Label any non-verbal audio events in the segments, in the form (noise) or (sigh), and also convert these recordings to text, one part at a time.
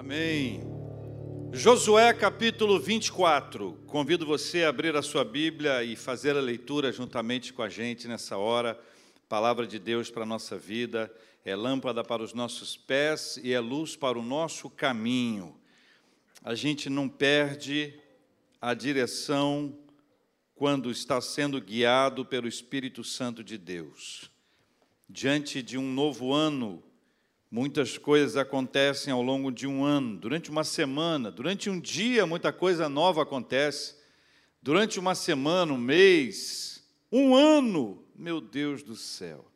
Amém. Josué capítulo 24. Convido você a abrir a sua Bíblia e fazer a leitura juntamente com a gente nessa hora. Palavra de Deus para a nossa vida, é lâmpada para os nossos pés e é luz para o nosso caminho. A gente não perde a direção quando está sendo guiado pelo Espírito Santo de Deus. Diante de um novo ano, Muitas coisas acontecem ao longo de um ano, durante uma semana, durante um dia, muita coisa nova acontece. Durante uma semana, um mês, um ano, meu Deus do céu.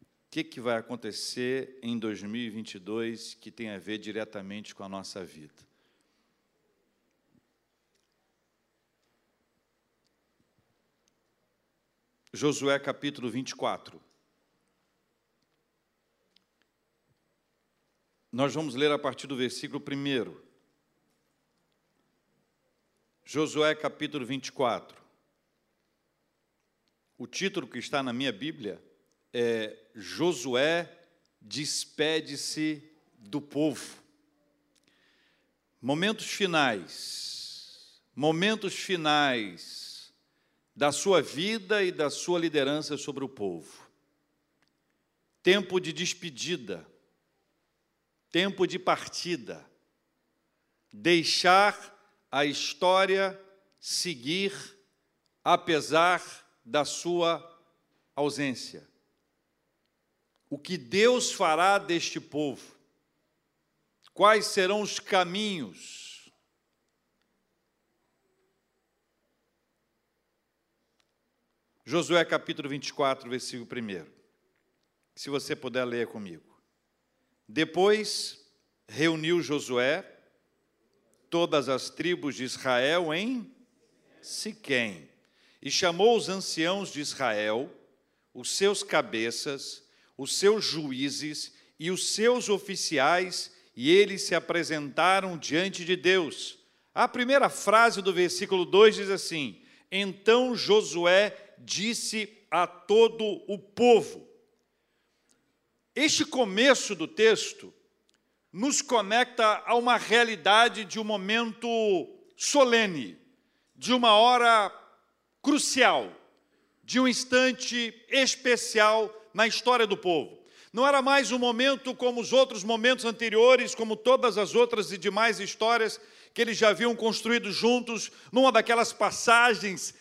O que, que vai acontecer em 2022 que tem a ver diretamente com a nossa vida? Josué capítulo 24. Nós vamos ler a partir do versículo 1. Josué capítulo 24. O título que está na minha Bíblia é Josué despede-se do povo. Momentos finais, momentos finais da sua vida e da sua liderança sobre o povo. Tempo de despedida tempo de partida, deixar a história seguir apesar da sua ausência. O que Deus fará deste povo? Quais serão os caminhos? Josué capítulo 24, versículo 1. Se você puder ler comigo. Depois reuniu Josué todas as tribos de Israel em Siquém e chamou os anciãos de Israel, os seus cabeças, os seus juízes e os seus oficiais, e eles se apresentaram diante de Deus. A primeira frase do versículo 2 diz assim: Então Josué disse a todo o povo: este começo do texto nos conecta a uma realidade de um momento solene, de uma hora crucial, de um instante especial na história do povo. Não era mais um momento como os outros momentos anteriores, como todas as outras e demais histórias que eles já haviam construído juntos, numa daquelas passagens,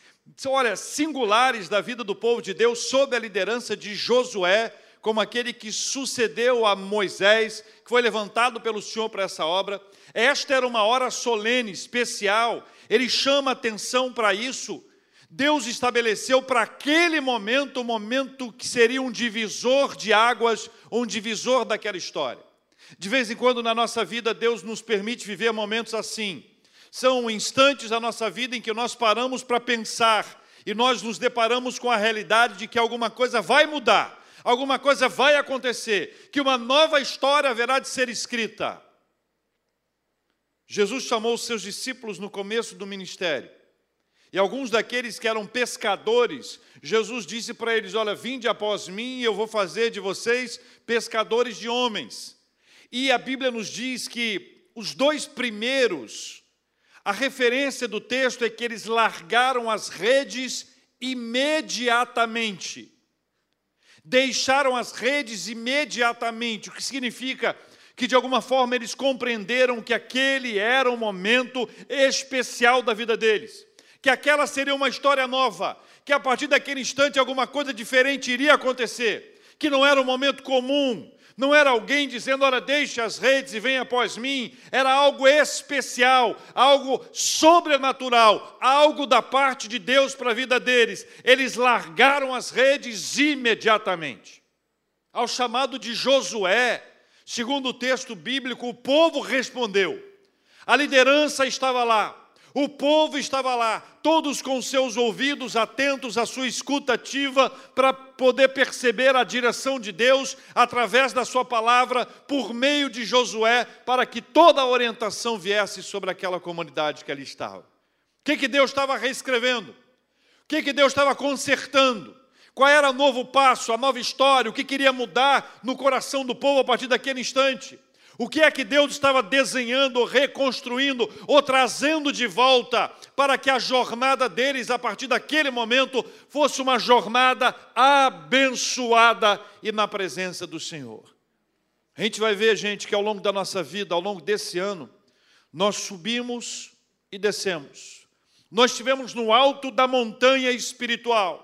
olha, singulares da vida do povo de Deus, sob a liderança de Josué, como aquele que sucedeu a Moisés, que foi levantado pelo Senhor para essa obra. Esta era uma hora solene, especial, ele chama atenção para isso. Deus estabeleceu para aquele momento, o um momento que seria um divisor de águas, um divisor daquela história. De vez em quando na nossa vida, Deus nos permite viver momentos assim. São instantes da nossa vida em que nós paramos para pensar e nós nos deparamos com a realidade de que alguma coisa vai mudar alguma coisa vai acontecer, que uma nova história haverá de ser escrita. Jesus chamou os seus discípulos no começo do ministério. E alguns daqueles que eram pescadores, Jesus disse para eles: Olha, vinde após mim e eu vou fazer de vocês pescadores de homens. E a Bíblia nos diz que os dois primeiros, a referência do texto é que eles largaram as redes imediatamente deixaram as redes imediatamente, o que significa que de alguma forma eles compreenderam que aquele era um momento especial da vida deles, que aquela seria uma história nova, que a partir daquele instante alguma coisa diferente iria acontecer, que não era um momento comum, não era alguém dizendo, olha, deixe as redes e venha após mim. Era algo especial, algo sobrenatural, algo da parte de Deus para a vida deles. Eles largaram as redes imediatamente. Ao chamado de Josué, segundo o texto bíblico, o povo respondeu. A liderança estava lá, o povo estava lá, todos com seus ouvidos atentos à sua escuta ativa para poder perceber a direção de Deus através da sua palavra por meio de Josué, para que toda a orientação viesse sobre aquela comunidade que ali estava. O que, que Deus estava reescrevendo? O que, que Deus estava consertando? Qual era o novo passo, a nova história, o que queria mudar no coração do povo a partir daquele instante? O que é que Deus estava desenhando, reconstruindo ou trazendo de volta para que a jornada deles, a partir daquele momento, fosse uma jornada abençoada e na presença do Senhor? A gente vai ver, gente, que ao longo da nossa vida, ao longo desse ano, nós subimos e descemos. Nós estivemos no alto da montanha espiritual.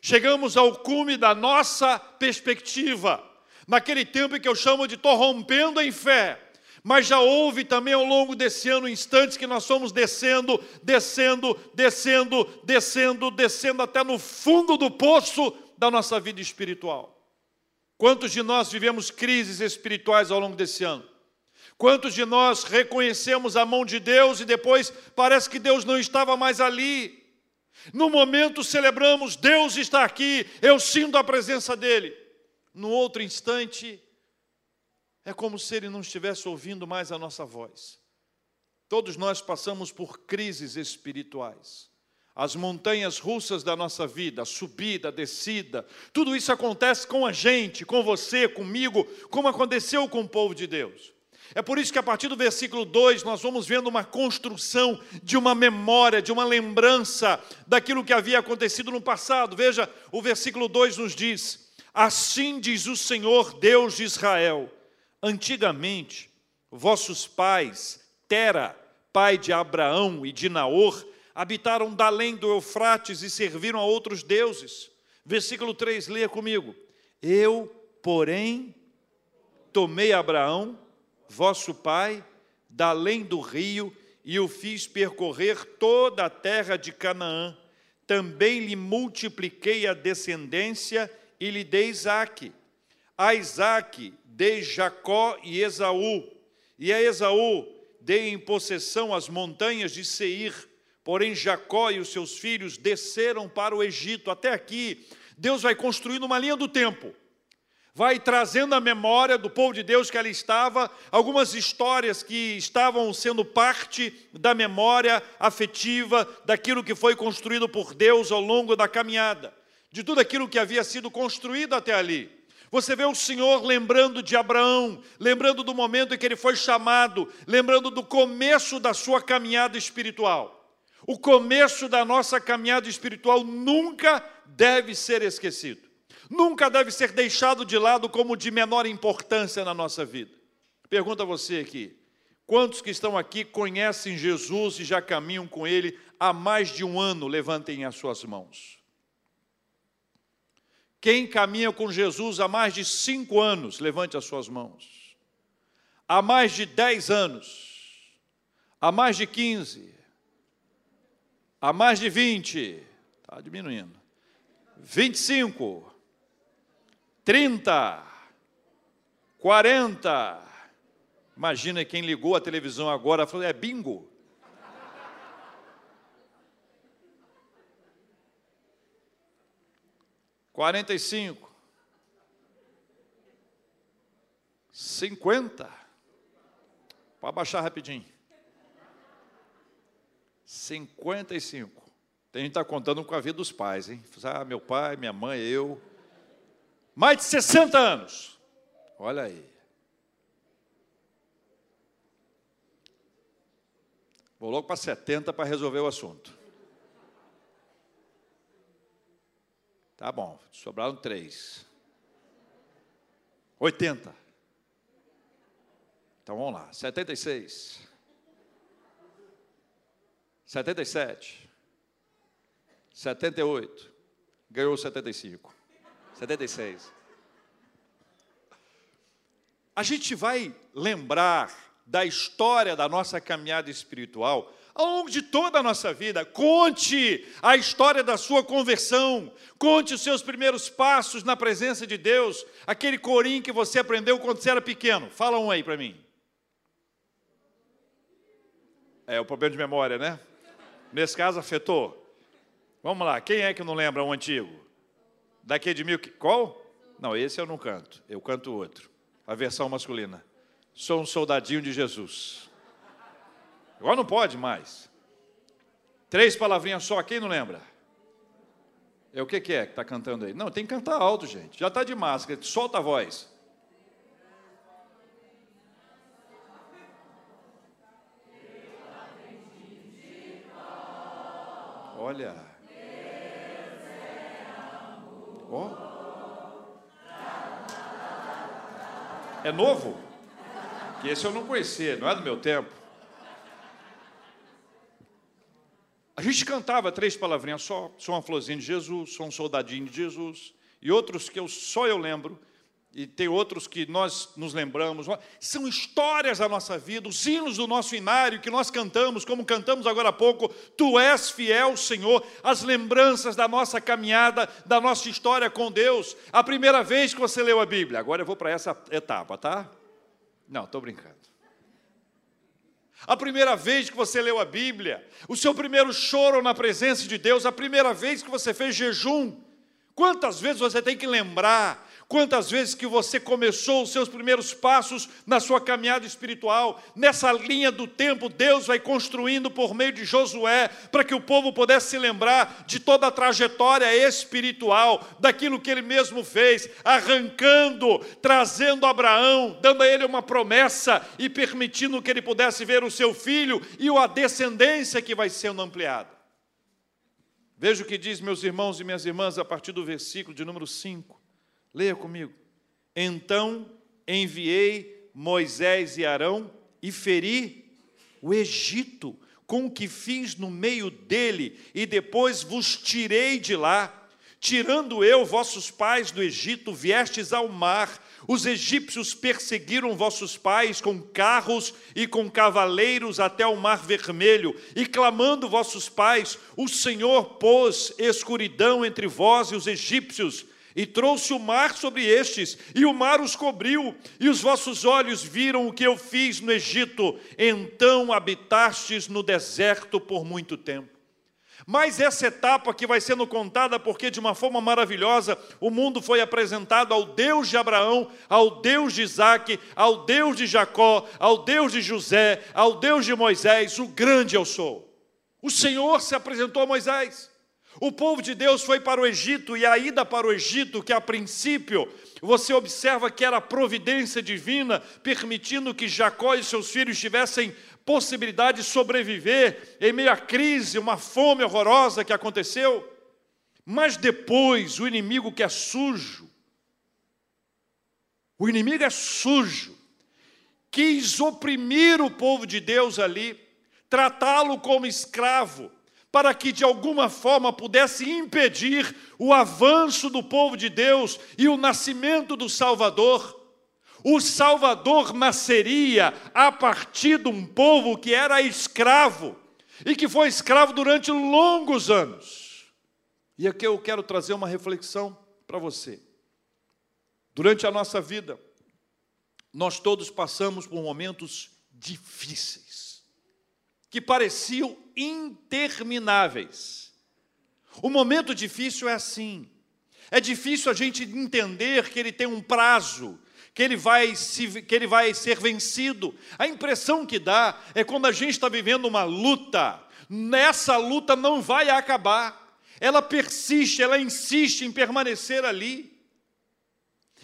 Chegamos ao cume da nossa perspectiva naquele tempo em que eu chamo de estou rompendo em fé. Mas já houve também ao longo desse ano instantes que nós fomos descendo, descendo, descendo, descendo, descendo até no fundo do poço da nossa vida espiritual. Quantos de nós vivemos crises espirituais ao longo desse ano? Quantos de nós reconhecemos a mão de Deus e depois parece que Deus não estava mais ali? No momento celebramos, Deus está aqui, eu sinto a presença dEle no outro instante, é como se ele não estivesse ouvindo mais a nossa voz. Todos nós passamos por crises espirituais. As montanhas russas da nossa vida, a subida, a descida, tudo isso acontece com a gente, com você, comigo, como aconteceu com o povo de Deus. É por isso que a partir do versículo 2 nós vamos vendo uma construção de uma memória, de uma lembrança daquilo que havia acontecido no passado. Veja, o versículo 2 nos diz: Assim diz o Senhor Deus de Israel: Antigamente, vossos pais, Tera, pai de Abraão e de Naor, habitaram além do Eufrates e serviram a outros deuses. Versículo 3, leia comigo. Eu, porém, tomei Abraão, vosso pai, além do rio, e o fiz percorrer toda a terra de Canaã. Também lhe multipliquei a descendência e lhe dei Isaque. A Isaque dei Jacó e Esaú, e a Esaú dei em possessão as montanhas de Seir. Porém, Jacó e os seus filhos desceram para o Egito. Até aqui, Deus vai construindo uma linha do tempo. Vai trazendo a memória do povo de Deus que ali estava, algumas histórias que estavam sendo parte da memória afetiva daquilo que foi construído por Deus ao longo da caminhada de tudo aquilo que havia sido construído até ali. Você vê o Senhor lembrando de Abraão, lembrando do momento em que ele foi chamado, lembrando do começo da sua caminhada espiritual. O começo da nossa caminhada espiritual nunca deve ser esquecido, nunca deve ser deixado de lado como de menor importância na nossa vida. Pergunta a você aqui: quantos que estão aqui conhecem Jesus e já caminham com Ele há mais de um ano? Levantem as suas mãos. Quem caminha com Jesus há mais de cinco anos, levante as suas mãos. Há mais de dez anos, há mais de quinze, há mais de vinte, está diminuindo, vinte e cinco, trinta, quarenta. Imagina quem ligou a televisão agora falou: é bingo. 45, 50, pode baixar rapidinho. 55. Tem gente que está contando com a vida dos pais, hein? Ah, meu pai, minha mãe, eu. Mais de 60 anos. Olha aí. Vou logo para 70 para resolver o assunto. Tá bom, sobraram três. 80. Então vamos lá. 76. 77. 78. Ganhou 75. 76. A gente vai lembrar da história da nossa caminhada espiritual ao longo de toda a nossa vida. Conte a história da sua conversão, conte os seus primeiros passos na presença de Deus, aquele corinho que você aprendeu quando você era pequeno. Fala um aí para mim. É o problema de memória, né? Nesse caso afetou. Vamos lá, quem é que não lembra um antigo? Daqui de mil. Qual? Não, esse eu não canto, eu canto outro. A versão masculina. Sou um soldadinho de Jesus. Agora não pode mais. Três palavrinhas só, quem não lembra? É o que, que é que está cantando aí? Não, tem que cantar alto, gente. Já está de máscara, solta a voz. Olha. Ó. Oh. É novo? Que esse eu não conhecia, não é do meu tempo. A gente cantava três palavrinhas só, sou uma florzinha de Jesus, sou um soldadinho de Jesus, e outros que eu, só eu lembro, e tem outros que nós nos lembramos, são histórias da nossa vida, os hinos do nosso inário que nós cantamos, como cantamos agora há pouco, Tu és fiel, Senhor, as lembranças da nossa caminhada, da nossa história com Deus, a primeira vez que você leu a Bíblia, agora eu vou para essa etapa, tá? Não, estou brincando. A primeira vez que você leu a Bíblia, o seu primeiro choro na presença de Deus, a primeira vez que você fez jejum, quantas vezes você tem que lembrar Quantas vezes que você começou os seus primeiros passos na sua caminhada espiritual, nessa linha do tempo, Deus vai construindo por meio de Josué, para que o povo pudesse se lembrar de toda a trajetória espiritual, daquilo que ele mesmo fez, arrancando, trazendo Abraão, dando a ele uma promessa e permitindo que ele pudesse ver o seu filho e a descendência que vai sendo ampliada. Veja o que diz, meus irmãos e minhas irmãs, a partir do versículo de número 5. Leia comigo. Então enviei Moisés e Arão e feri o Egito com o que fiz no meio dele, e depois vos tirei de lá. Tirando eu vossos pais do Egito, viestes ao mar. Os egípcios perseguiram vossos pais com carros e com cavaleiros até o mar vermelho, e clamando vossos pais, o Senhor pôs escuridão entre vós e os egípcios, e trouxe o mar sobre estes, e o mar os cobriu, e os vossos olhos viram o que eu fiz no Egito, então habitastes no deserto por muito tempo. Mas essa etapa que vai sendo contada, porque de uma forma maravilhosa o mundo foi apresentado ao Deus de Abraão, ao Deus de Isaac, ao Deus de Jacó, ao Deus de José, ao Deus de Moisés, o grande eu sou. O Senhor se apresentou a Moisés. O povo de Deus foi para o Egito e a ida para o Egito, que a princípio você observa que era providência divina, permitindo que Jacó e seus filhos tivessem possibilidade de sobreviver em meio à crise, uma fome horrorosa que aconteceu. Mas depois, o inimigo que é sujo, o inimigo é sujo, quis oprimir o povo de Deus ali, tratá-lo como escravo, para que de alguma forma pudesse impedir o avanço do povo de Deus e o nascimento do Salvador. O Salvador nasceria a partir de um povo que era escravo e que foi escravo durante longos anos. E aqui eu quero trazer uma reflexão para você. Durante a nossa vida, nós todos passamos por momentos difíceis que pareciam intermináveis. O momento difícil é assim. É difícil a gente entender que ele tem um prazo, que ele vai, se, que ele vai ser vencido. A impressão que dá é quando a gente está vivendo uma luta, nessa luta não vai acabar. Ela persiste, ela insiste em permanecer ali.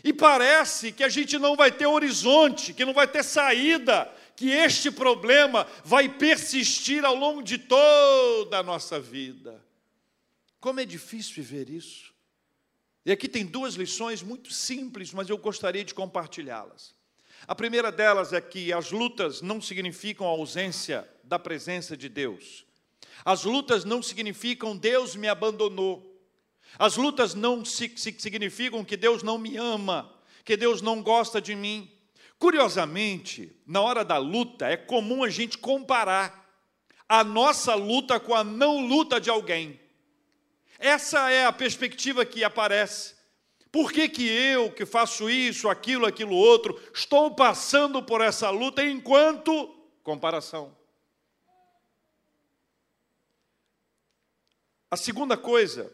E parece que a gente não vai ter horizonte, que não vai ter saída, que este problema vai persistir ao longo de toda a nossa vida. Como é difícil viver isso. E aqui tem duas lições muito simples, mas eu gostaria de compartilhá-las. A primeira delas é que as lutas não significam a ausência da presença de Deus. As lutas não significam Deus me abandonou. As lutas não significam que Deus não me ama, que Deus não gosta de mim. Curiosamente, na hora da luta, é comum a gente comparar a nossa luta com a não luta de alguém. Essa é a perspectiva que aparece. Por que, que eu, que faço isso, aquilo, aquilo outro, estou passando por essa luta enquanto comparação? A segunda coisa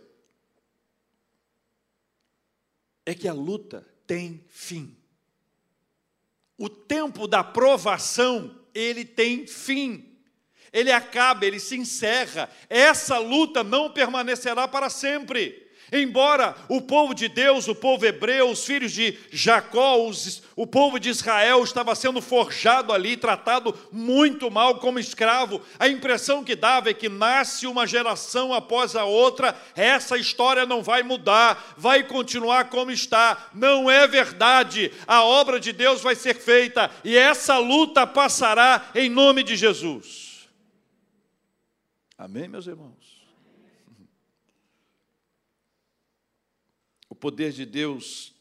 é que a luta tem fim. O tempo da provação, ele tem fim. Ele acaba, ele se encerra. Essa luta não permanecerá para sempre. Embora o povo de Deus, o povo hebreu, os filhos de Jacó, os, o povo de Israel estava sendo forjado ali, tratado muito mal como escravo, a impressão que dava é que nasce uma geração após a outra, essa história não vai mudar, vai continuar como está. Não é verdade. A obra de Deus vai ser feita e essa luta passará em nome de Jesus. Amém, meus irmãos? Poder de Deus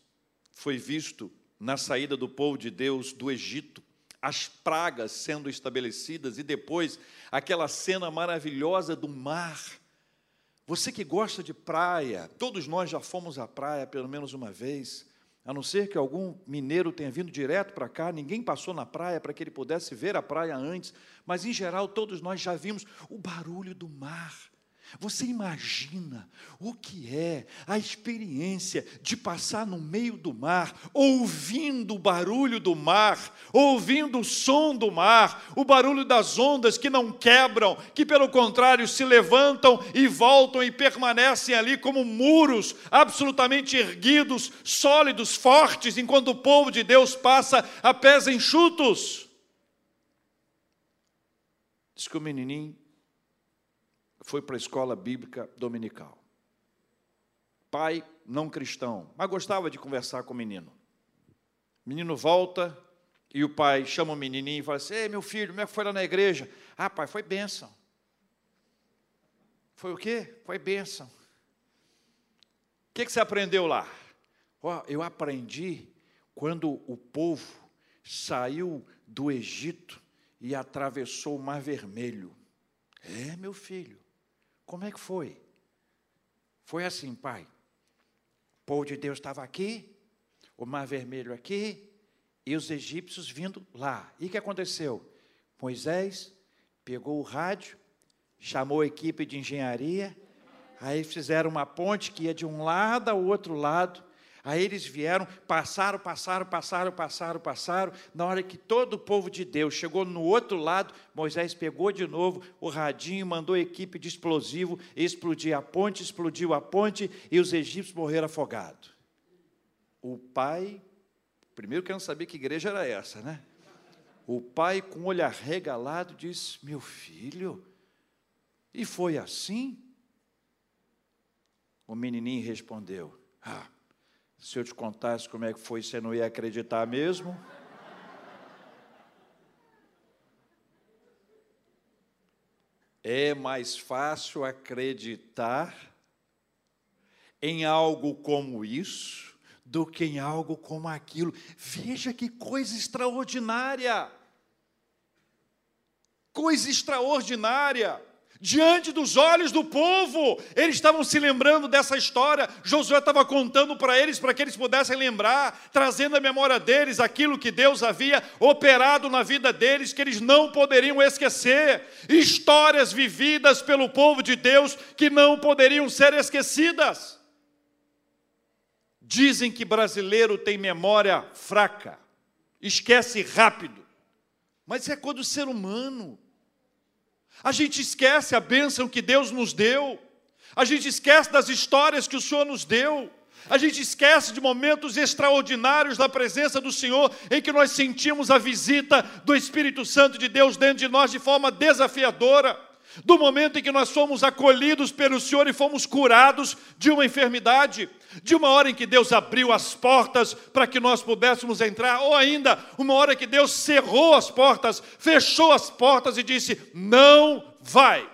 foi visto na saída do povo de Deus do Egito, as pragas sendo estabelecidas e depois aquela cena maravilhosa do mar. Você que gosta de praia, todos nós já fomos à praia pelo menos uma vez, a não ser que algum mineiro tenha vindo direto para cá, ninguém passou na praia para que ele pudesse ver a praia antes, mas em geral todos nós já vimos o barulho do mar você imagina o que é a experiência de passar no meio do mar, ouvindo o barulho do mar, ouvindo o som do mar, o barulho das ondas que não quebram, que pelo contrário se levantam e voltam e permanecem ali como muros absolutamente erguidos, sólidos, fortes, enquanto o povo de Deus passa a pés enxutos. Diz que o menininho foi para a escola bíblica dominical. Pai não cristão, mas gostava de conversar com o menino. O menino volta e o pai chama o menininho e fala assim: Ei, meu filho, como é que foi lá na igreja? Ah, pai, foi bênção. Foi o quê? Foi bênção. O que, que você aprendeu lá? Oh, eu aprendi quando o povo saiu do Egito e atravessou o Mar Vermelho. É, meu filho. Como é que foi? Foi assim, pai. O povo de Deus estava aqui, o mar vermelho aqui, e os egípcios vindo lá. E o que aconteceu? Moisés pegou o rádio, chamou a equipe de engenharia, aí fizeram uma ponte que ia de um lado ao outro lado, Aí eles vieram, passaram, passaram, passaram, passaram, passaram. Na hora que todo o povo de Deus chegou no outro lado, Moisés pegou de novo o radinho, mandou a equipe de explosivo explodir a ponte, explodiu a ponte e os egípcios morreram afogados. O pai, primeiro querendo saber que igreja era essa, né? O pai, com o olho arregalado, disse: Meu filho, e foi assim? O menininho respondeu: Ah, se eu te contasse como é que foi, você não ia acreditar mesmo? É mais fácil acreditar em algo como isso do que em algo como aquilo. Veja que coisa extraordinária! Coisa extraordinária! Diante dos olhos do povo. Eles estavam se lembrando dessa história. Josué estava contando para eles, para que eles pudessem lembrar, trazendo à memória deles aquilo que Deus havia operado na vida deles, que eles não poderiam esquecer. Histórias vividas pelo povo de Deus que não poderiam ser esquecidas. Dizem que brasileiro tem memória fraca, esquece rápido. Mas é coisa do ser humano. A gente esquece a bênção que Deus nos deu, a gente esquece das histórias que o Senhor nos deu, a gente esquece de momentos extraordinários da presença do Senhor, em que nós sentimos a visita do Espírito Santo de Deus dentro de nós de forma desafiadora, do momento em que nós fomos acolhidos pelo Senhor e fomos curados de uma enfermidade, de uma hora em que Deus abriu as portas para que nós pudéssemos entrar, ou ainda uma hora que Deus cerrou as portas, fechou as portas e disse: Não vai.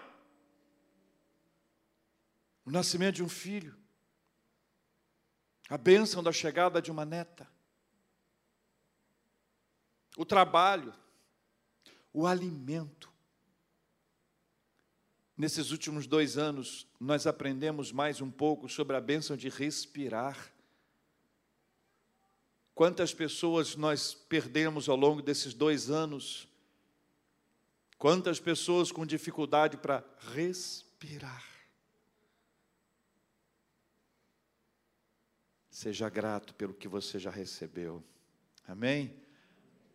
O nascimento de um filho, a bênção da chegada de uma neta, o trabalho, o alimento, Nesses últimos dois anos, nós aprendemos mais um pouco sobre a bênção de respirar. Quantas pessoas nós perdemos ao longo desses dois anos? Quantas pessoas com dificuldade para respirar? Seja grato pelo que você já recebeu. Amém?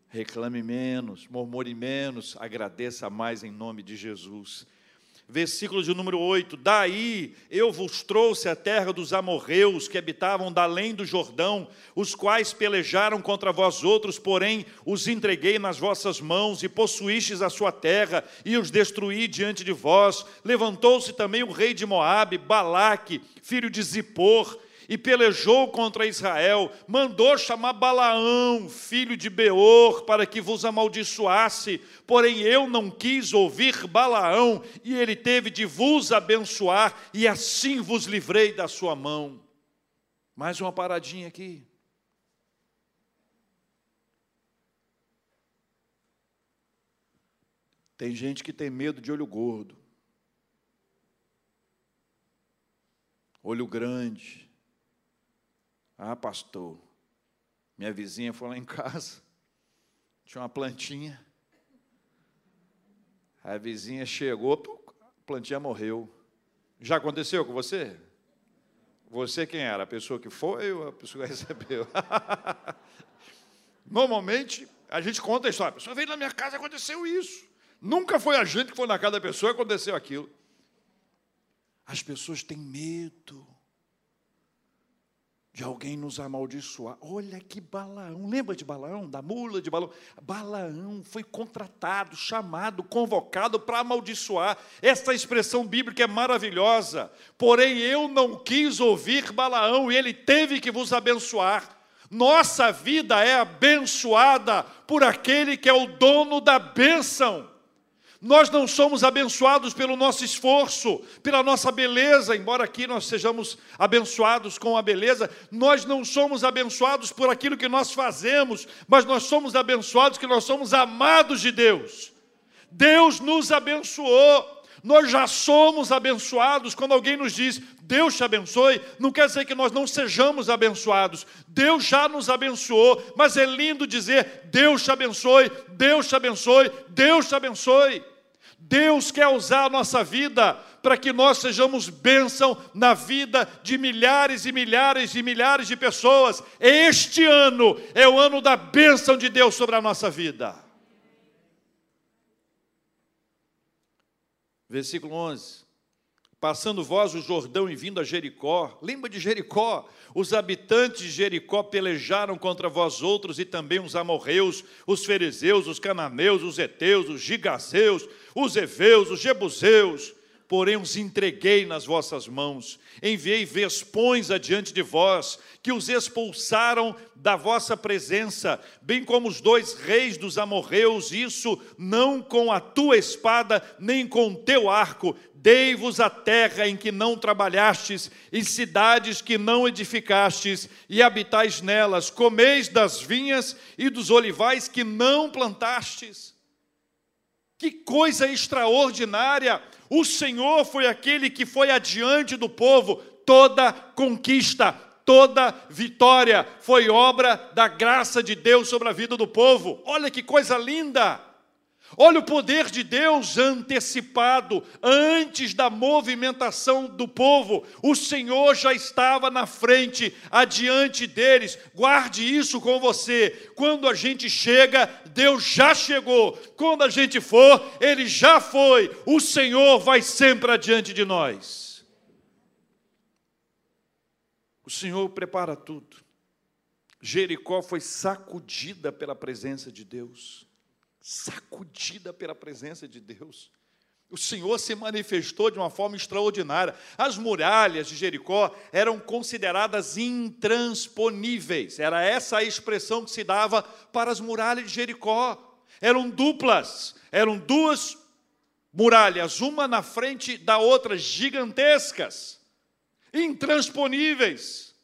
Reclame menos, murmure menos, agradeça mais em nome de Jesus. Versículo de número 8: Daí eu vos trouxe a terra dos amorreus que habitavam da além do Jordão, os quais pelejaram contra vós outros, porém os entreguei nas vossas mãos, e possuístes a sua terra, e os destruí diante de vós. Levantou-se também o rei de Moabe, Balaque, filho de Zippor, e pelejou contra Israel, mandou chamar Balaão, filho de Beor, para que vos amaldiçoasse, porém eu não quis ouvir Balaão, e ele teve de vos abençoar, e assim vos livrei da sua mão. Mais uma paradinha aqui. Tem gente que tem medo de olho gordo, olho grande, ah, pastor, minha vizinha foi lá em casa, (laughs) tinha uma plantinha. A vizinha chegou, a plantinha morreu. Já aconteceu com você? Você quem era? A pessoa que foi ou a pessoa que (laughs) recebeu? Normalmente, a gente conta a história. A pessoa veio na minha casa e aconteceu isso. Nunca foi a gente que foi na casa da pessoa e aconteceu aquilo. As pessoas têm medo de alguém nos amaldiçoar. Olha que Balaão, lembra de Balaão, da mula de Balaão? Balaão foi contratado, chamado, convocado para amaldiçoar. Essa expressão bíblica é maravilhosa. Porém, eu não quis ouvir Balaão, e ele teve que vos abençoar. Nossa vida é abençoada por aquele que é o dono da bênção. Nós não somos abençoados pelo nosso esforço, pela nossa beleza, embora aqui nós sejamos abençoados com a beleza, nós não somos abençoados por aquilo que nós fazemos, mas nós somos abençoados que nós somos amados de Deus. Deus nos abençoou. Nós já somos abençoados. Quando alguém nos diz, Deus te abençoe, não quer dizer que nós não sejamos abençoados. Deus já nos abençoou, mas é lindo dizer, Deus te abençoe, Deus te abençoe, Deus te abençoe. Deus quer usar a nossa vida para que nós sejamos bênção na vida de milhares e milhares e milhares de pessoas. Este ano é o ano da bênção de Deus sobre a nossa vida. Versículo 11. Passando vós o Jordão e vindo a Jericó, lembra de Jericó? Os habitantes de Jericó pelejaram contra vós outros e também os amorreus, os fariseus, os cananeus, os heteus, os gigazeus, os heveus, os jebuseus, porém os entreguei nas vossas mãos. Enviei vespões adiante de vós, que os expulsaram da vossa presença, bem como os dois reis dos amorreus, isso não com a tua espada, nem com teu arco, Dei-vos a terra em que não trabalhastes, e cidades que não edificastes, e habitais nelas, comeis das vinhas e dos olivais que não plantastes. Que coisa extraordinária! O Senhor foi aquele que foi adiante do povo, toda conquista, toda vitória foi obra da graça de Deus sobre a vida do povo. Olha que coisa linda! Olha o poder de Deus antecipado, antes da movimentação do povo. O Senhor já estava na frente, adiante deles. Guarde isso com você. Quando a gente chega, Deus já chegou. Quando a gente for, Ele já foi. O Senhor vai sempre adiante de nós. O Senhor prepara tudo. Jericó foi sacudida pela presença de Deus sacudida pela presença de Deus. O Senhor se manifestou de uma forma extraordinária. As muralhas de Jericó eram consideradas intransponíveis. Era essa a expressão que se dava para as muralhas de Jericó. Eram duplas, eram duas muralhas, uma na frente da outra, gigantescas, intransponíveis.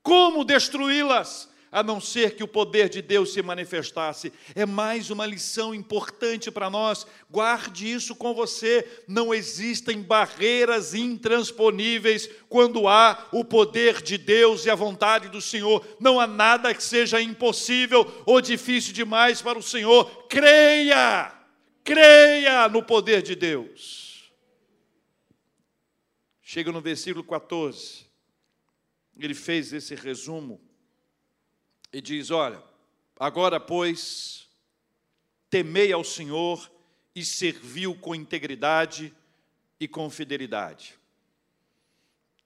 Como destruí-las? A não ser que o poder de Deus se manifestasse. É mais uma lição importante para nós. Guarde isso com você. Não existem barreiras intransponíveis quando há o poder de Deus e a vontade do Senhor. Não há nada que seja impossível ou difícil demais para o Senhor. Creia! Creia no poder de Deus. Chega no versículo 14. Ele fez esse resumo e diz: Olha, agora, pois, temei ao Senhor e serviu com integridade e com fidelidade.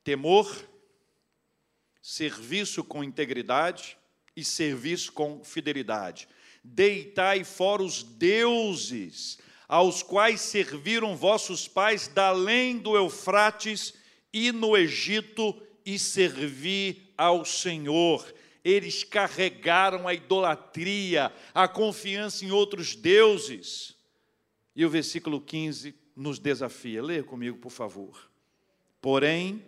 Temor, serviço com integridade e serviço com fidelidade. Deitai fora os deuses aos quais serviram vossos pais além do Eufrates e no Egito e servi ao Senhor. Eles carregaram a idolatria, a confiança em outros deuses. E o versículo 15 nos desafia. Leia comigo, por favor. Porém,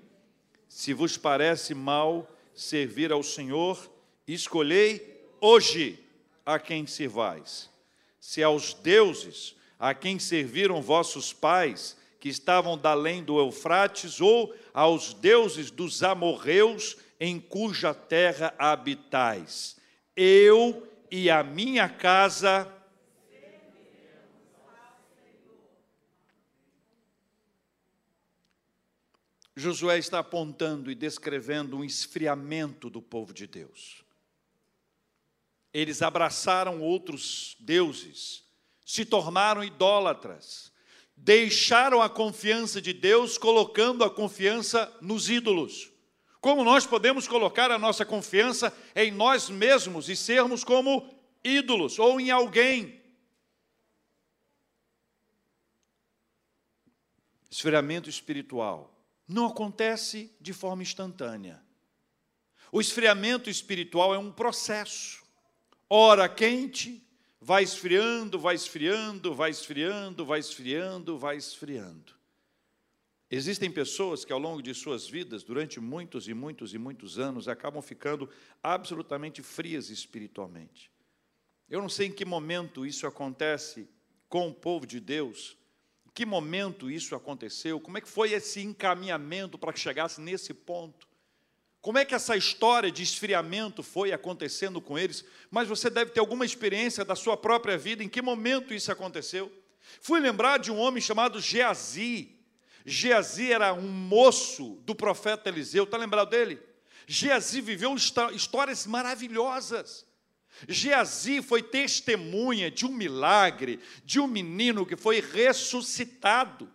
se vos parece mal servir ao Senhor, escolhei hoje a quem servais. Se aos deuses a quem serviram vossos pais, que estavam da além do Eufrates, ou aos deuses dos amorreus, em cuja terra habitais. Eu e a minha casa Josué está apontando e descrevendo um esfriamento do povo de Deus. Eles abraçaram outros deuses, se tornaram idólatras, deixaram a confiança de Deus, colocando a confiança nos ídolos. Como nós podemos colocar a nossa confiança em nós mesmos e sermos como ídolos ou em alguém? Esfriamento espiritual não acontece de forma instantânea. O esfriamento espiritual é um processo. Ora quente, vai esfriando, vai esfriando, vai esfriando, vai esfriando, vai esfriando. Existem pessoas que ao longo de suas vidas, durante muitos e muitos e muitos anos, acabam ficando absolutamente frias espiritualmente. Eu não sei em que momento isso acontece com o povo de Deus, que momento isso aconteceu? Como é que foi esse encaminhamento para que chegasse nesse ponto? Como é que essa história de esfriamento foi acontecendo com eles? Mas você deve ter alguma experiência da sua própria vida, em que momento isso aconteceu? Fui lembrar de um homem chamado Geazi. Geazi era um moço do profeta Eliseu, está lembrado dele? Geazi viveu histórias maravilhosas. Geazi foi testemunha de um milagre, de um menino que foi ressuscitado,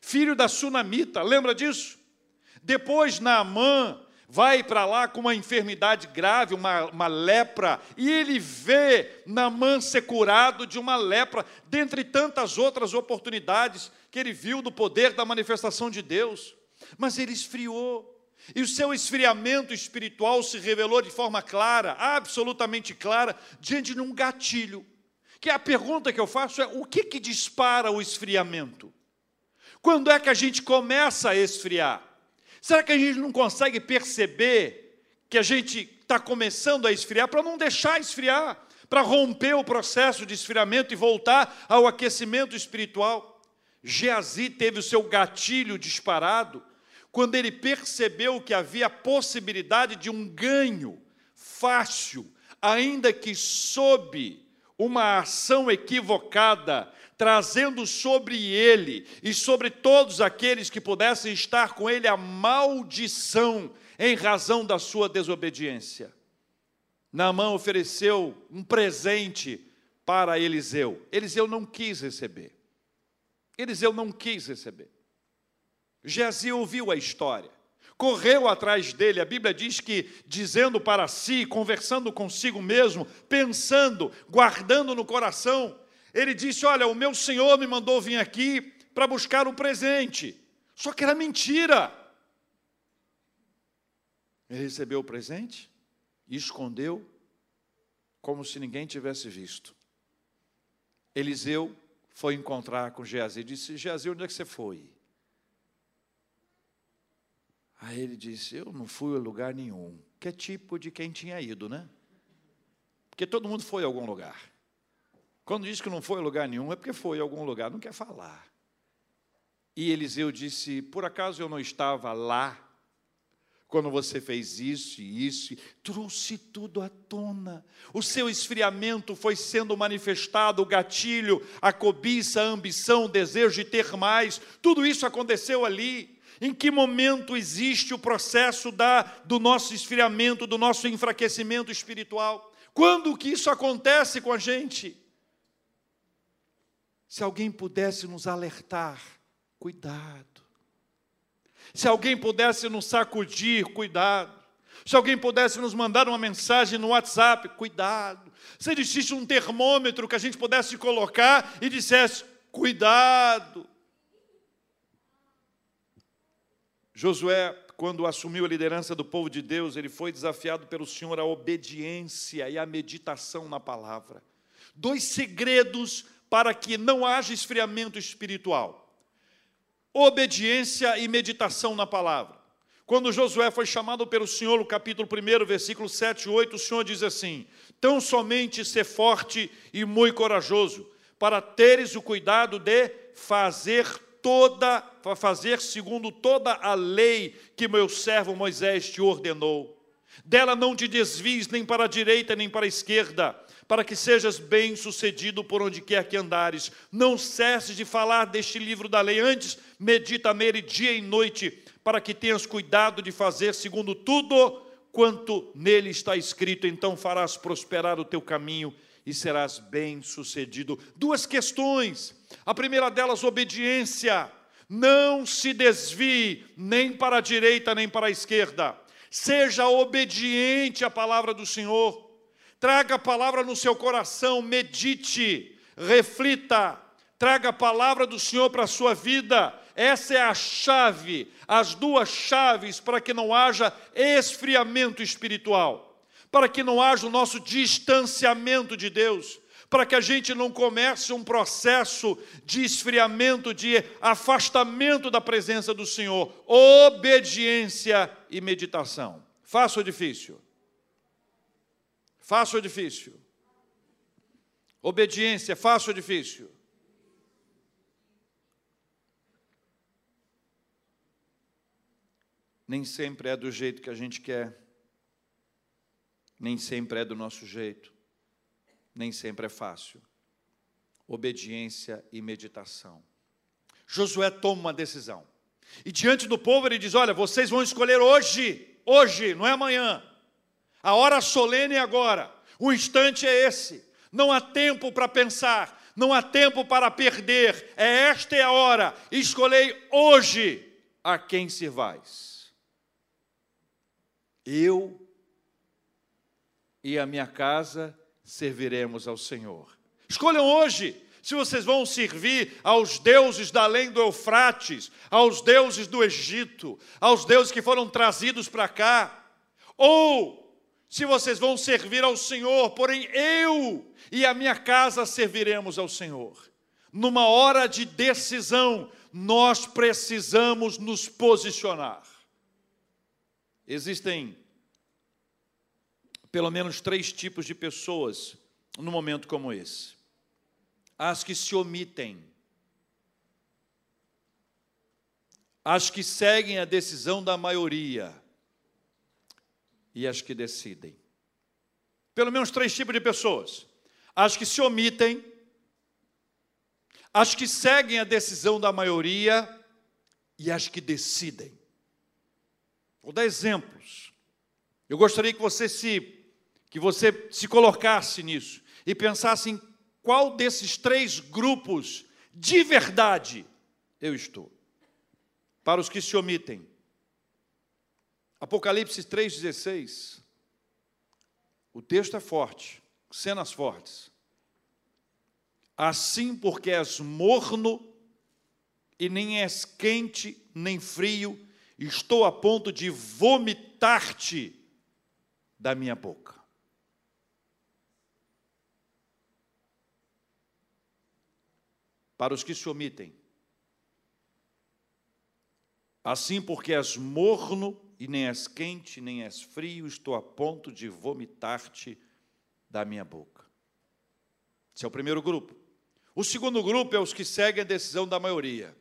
filho da sunamita, lembra disso? Depois Naamã vai para lá com uma enfermidade grave, uma, uma lepra, e ele vê Naamã ser curado de uma lepra, dentre tantas outras oportunidades que ele viu do poder da manifestação de Deus. Mas ele esfriou. E o seu esfriamento espiritual se revelou de forma clara, absolutamente clara, diante de um gatilho. Que a pergunta que eu faço é: o que, que dispara o esfriamento? Quando é que a gente começa a esfriar? Será que a gente não consegue perceber que a gente está começando a esfriar para não deixar esfriar, para romper o processo de esfriamento e voltar ao aquecimento espiritual? Geazi teve o seu gatilho disparado quando ele percebeu que havia possibilidade de um ganho fácil, ainda que sob uma ação equivocada, trazendo sobre ele e sobre todos aqueles que pudessem estar com ele a maldição em razão da sua desobediência. Naamã ofereceu um presente para Eliseu. Eliseu não quis receber. Eliseu não quis receber. Geazi ouviu a história, correu atrás dele. A Bíblia diz que, dizendo para si, conversando consigo mesmo, pensando, guardando no coração, ele disse: Olha, o meu senhor me mandou vir aqui para buscar um presente. Só que era mentira. Ele recebeu o presente e escondeu, como se ninguém tivesse visto. Eliseu foi encontrar com Geazi e disse: Geazi, onde é que você foi? Aí ele disse: Eu não fui a lugar nenhum. Que é tipo de quem tinha ido, né? Porque todo mundo foi a algum lugar. Quando diz que não foi a lugar nenhum, é porque foi a algum lugar, não quer falar. E Eliseu disse: Por acaso eu não estava lá quando você fez isso e isso, trouxe tudo à tona. O seu esfriamento foi sendo manifestado, o gatilho, a cobiça, a ambição, o desejo de ter mais, tudo isso aconteceu ali. Em que momento existe o processo da, do nosso esfriamento, do nosso enfraquecimento espiritual? Quando que isso acontece com a gente? Se alguém pudesse nos alertar cuidado. Se alguém pudesse nos sacudir, cuidado. Se alguém pudesse nos mandar uma mensagem no WhatsApp, cuidado. Se existisse um termômetro que a gente pudesse colocar e dissesse, cuidado. Josué, quando assumiu a liderança do povo de Deus, ele foi desafiado pelo Senhor à obediência e à meditação na palavra. Dois segredos para que não haja esfriamento espiritual: obediência e meditação na palavra. Quando Josué foi chamado pelo Senhor, no capítulo 1, versículo 7 e 8, o Senhor diz assim: Tão somente ser forte e muito corajoso, para teres o cuidado de fazer toda, fazer segundo toda a lei que meu servo Moisés te ordenou. Dela não te desvies nem para a direita nem para a esquerda, para que sejas bem-sucedido por onde quer que andares. Não cesses de falar deste livro da lei, antes medita nele dia e noite para que tenhas cuidado de fazer segundo tudo quanto nele está escrito, então farás prosperar o teu caminho e serás bem-sucedido. Duas questões. A primeira delas, obediência. Não se desvie nem para a direita nem para a esquerda. Seja obediente à palavra do Senhor. Traga a palavra no seu coração, medite, reflita, traga a palavra do Senhor para a sua vida. Essa é a chave, as duas chaves para que não haja esfriamento espiritual, para que não haja o nosso distanciamento de Deus, para que a gente não comece um processo de esfriamento, de afastamento da presença do Senhor. Obediência e meditação. Fácil ou difícil? Fácil ou difícil? Obediência, fácil ou difícil? nem sempre é do jeito que a gente quer, nem sempre é do nosso jeito, nem sempre é fácil. Obediência e meditação. Josué toma uma decisão. E diante do povo ele diz: Olha, vocês vão escolher hoje, hoje, não é amanhã. A hora solene é agora. O instante é esse. Não há tempo para pensar, não há tempo para perder. É esta é a hora. Escolhei hoje a quem servais. Eu e a minha casa serviremos ao Senhor. Escolham hoje se vocês vão servir aos deuses da além do Eufrates, aos deuses do Egito, aos deuses que foram trazidos para cá, ou se vocês vão servir ao Senhor, porém eu e a minha casa serviremos ao Senhor. Numa hora de decisão, nós precisamos nos posicionar. Existem pelo menos três tipos de pessoas num momento como esse: as que se omitem, as que seguem a decisão da maioria e as que decidem. Pelo menos três tipos de pessoas: as que se omitem, as que seguem a decisão da maioria e as que decidem. Vou dar exemplos. Eu gostaria que você se que você se colocasse nisso e pensasse em qual desses três grupos de verdade eu estou. Para os que se omitem. Apocalipse 3,16. O texto é forte, cenas fortes. Assim, porque és morno e nem és quente nem frio, estou a ponto de vomitar-te da minha boca. Para os que se omitem. Assim, porque és morno e nem és quente, nem és frio, estou a ponto de vomitar-te da minha boca. Esse é o primeiro grupo. O segundo grupo é os que seguem a decisão da maioria.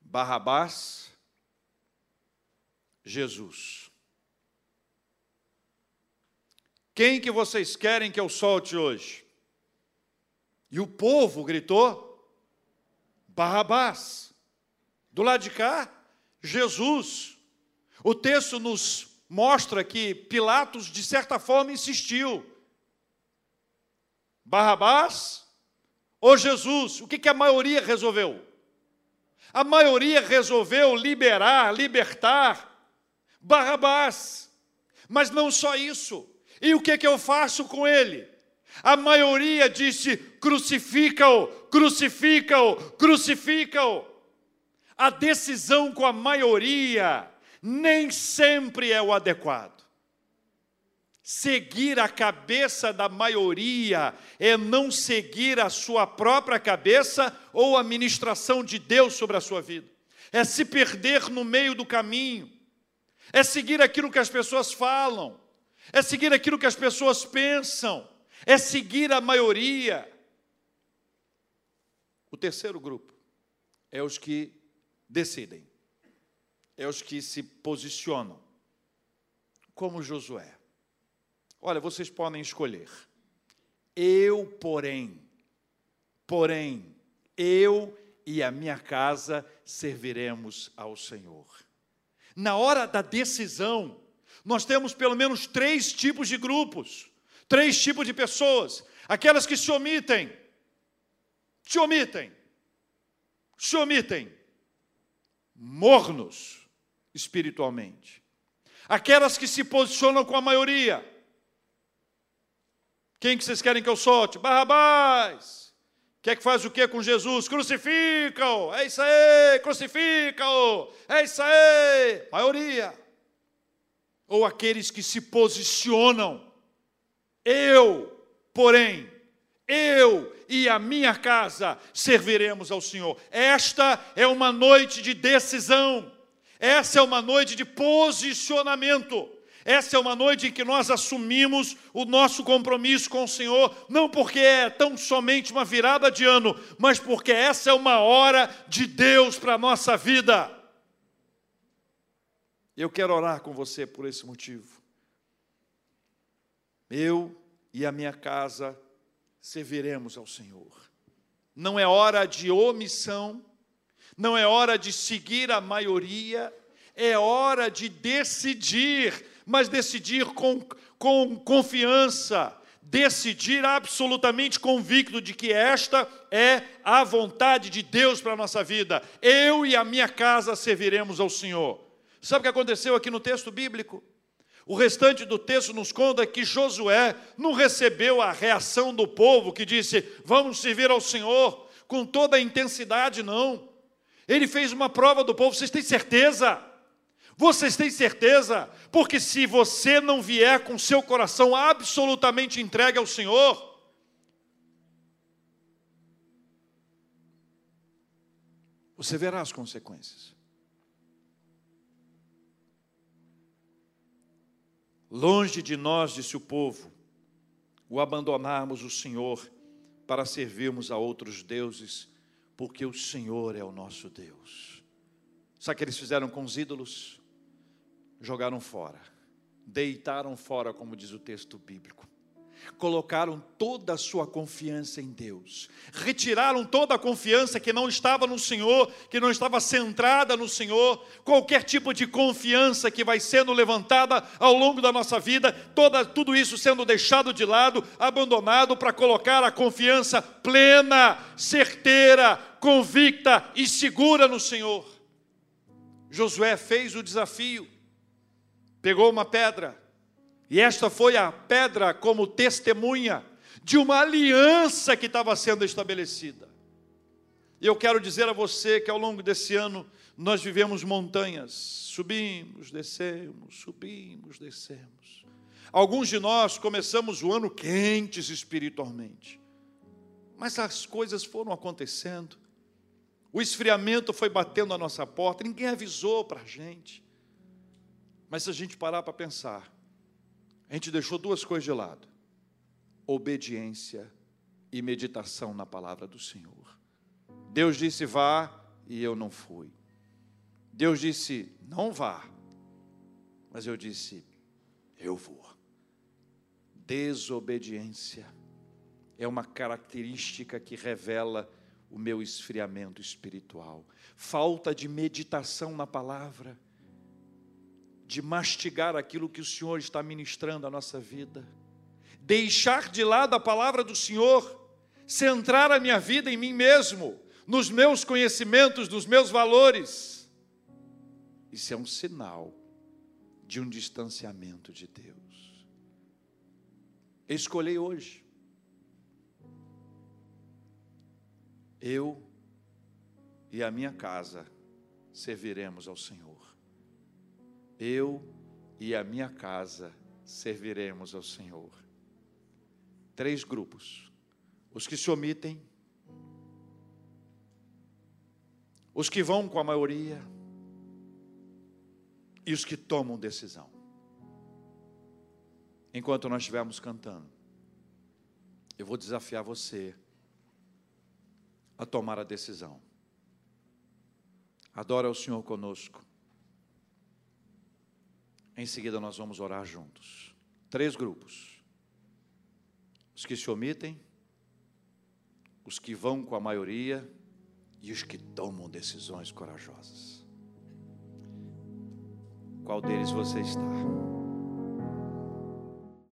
Barrabás, Jesus. Quem que vocês querem que eu solte hoje? E o povo gritou: Barrabás. Do lado de cá, Jesus. O texto nos mostra que Pilatos, de certa forma, insistiu. Barrabás ou Jesus? O que, que a maioria resolveu? A maioria resolveu liberar, libertar Barrabás. Mas não só isso. E o que, que eu faço com ele? A maioria disse: crucifica-o, crucifica-o, crucifica-o. A decisão com a maioria nem sempre é o adequado. Seguir a cabeça da maioria é não seguir a sua própria cabeça ou a ministração de Deus sobre a sua vida. É se perder no meio do caminho. É seguir aquilo que as pessoas falam. É seguir aquilo que as pessoas pensam. É seguir a maioria. O terceiro grupo é os que decidem. É os que se posicionam. Como Josué. Olha, vocês podem escolher. Eu, porém, porém, eu e a minha casa serviremos ao Senhor. Na hora da decisão, nós temos pelo menos três tipos de grupos, três tipos de pessoas: aquelas que se omitem, se omitem, se omitem, mornos espiritualmente, aquelas que se posicionam com a maioria, quem que vocês querem que eu solte? Barrabás. Quer que faz o que com Jesus? Crucifica-o. É isso aí, crucifica-o. É isso aí. Maioria. Ou aqueles que se posicionam. Eu, porém, eu e a minha casa serviremos ao Senhor. Esta é uma noite de decisão. Essa é uma noite de posicionamento. Essa é uma noite em que nós assumimos o nosso compromisso com o Senhor, não porque é tão somente uma virada de ano, mas porque essa é uma hora de Deus para a nossa vida. Eu quero orar com você por esse motivo. Eu e a minha casa serviremos ao Senhor. Não é hora de omissão, não é hora de seguir a maioria, é hora de decidir mas decidir com, com confiança, decidir absolutamente convicto de que esta é a vontade de Deus para a nossa vida. Eu e a minha casa serviremos ao Senhor. Sabe o que aconteceu aqui no texto bíblico? O restante do texto nos conta que Josué não recebeu a reação do povo que disse: Vamos servir ao Senhor com toda a intensidade, não. Ele fez uma prova do povo, vocês têm certeza? Vocês têm certeza? Porque se você não vier com seu coração absolutamente entregue ao Senhor, você verá as consequências. Longe de nós, disse o povo, o abandonarmos o Senhor para servirmos a outros deuses, porque o Senhor é o nosso Deus. Sabe o que eles fizeram com os ídolos? jogaram fora, deitaram fora, como diz o texto bíblico. Colocaram toda a sua confiança em Deus, retiraram toda a confiança que não estava no Senhor, que não estava centrada no Senhor, qualquer tipo de confiança que vai sendo levantada ao longo da nossa vida, toda, tudo isso sendo deixado de lado, abandonado para colocar a confiança plena, certeira, convicta e segura no Senhor. Josué fez o desafio, pegou uma pedra, e esta foi a pedra como testemunha de uma aliança que estava sendo estabelecida. E eu quero dizer a você que ao longo desse ano nós vivemos montanhas, subimos, descemos, subimos, descemos. Alguns de nós começamos o ano quentes espiritualmente, mas as coisas foram acontecendo, o esfriamento foi batendo a nossa porta, ninguém avisou para a gente. Mas se a gente parar para pensar, a gente deixou duas coisas de lado: obediência e meditação na palavra do Senhor. Deus disse vá e eu não fui. Deus disse não vá, mas eu disse eu vou. Desobediência é uma característica que revela o meu esfriamento espiritual. Falta de meditação na palavra de mastigar aquilo que o Senhor está ministrando à nossa vida, deixar de lado a palavra do Senhor, centrar a minha vida em mim mesmo, nos meus conhecimentos, nos meus valores. Isso é um sinal de um distanciamento de Deus. Eu escolhi hoje. Eu e a minha casa serviremos ao Senhor. Eu e a minha casa serviremos ao Senhor. Três grupos: os que se omitem, os que vão com a maioria e os que tomam decisão. Enquanto nós estivermos cantando, eu vou desafiar você a tomar a decisão. Adora o Senhor conosco. Em seguida, nós vamos orar juntos. Três grupos: os que se omitem, os que vão com a maioria e os que tomam decisões corajosas. Qual deles você está?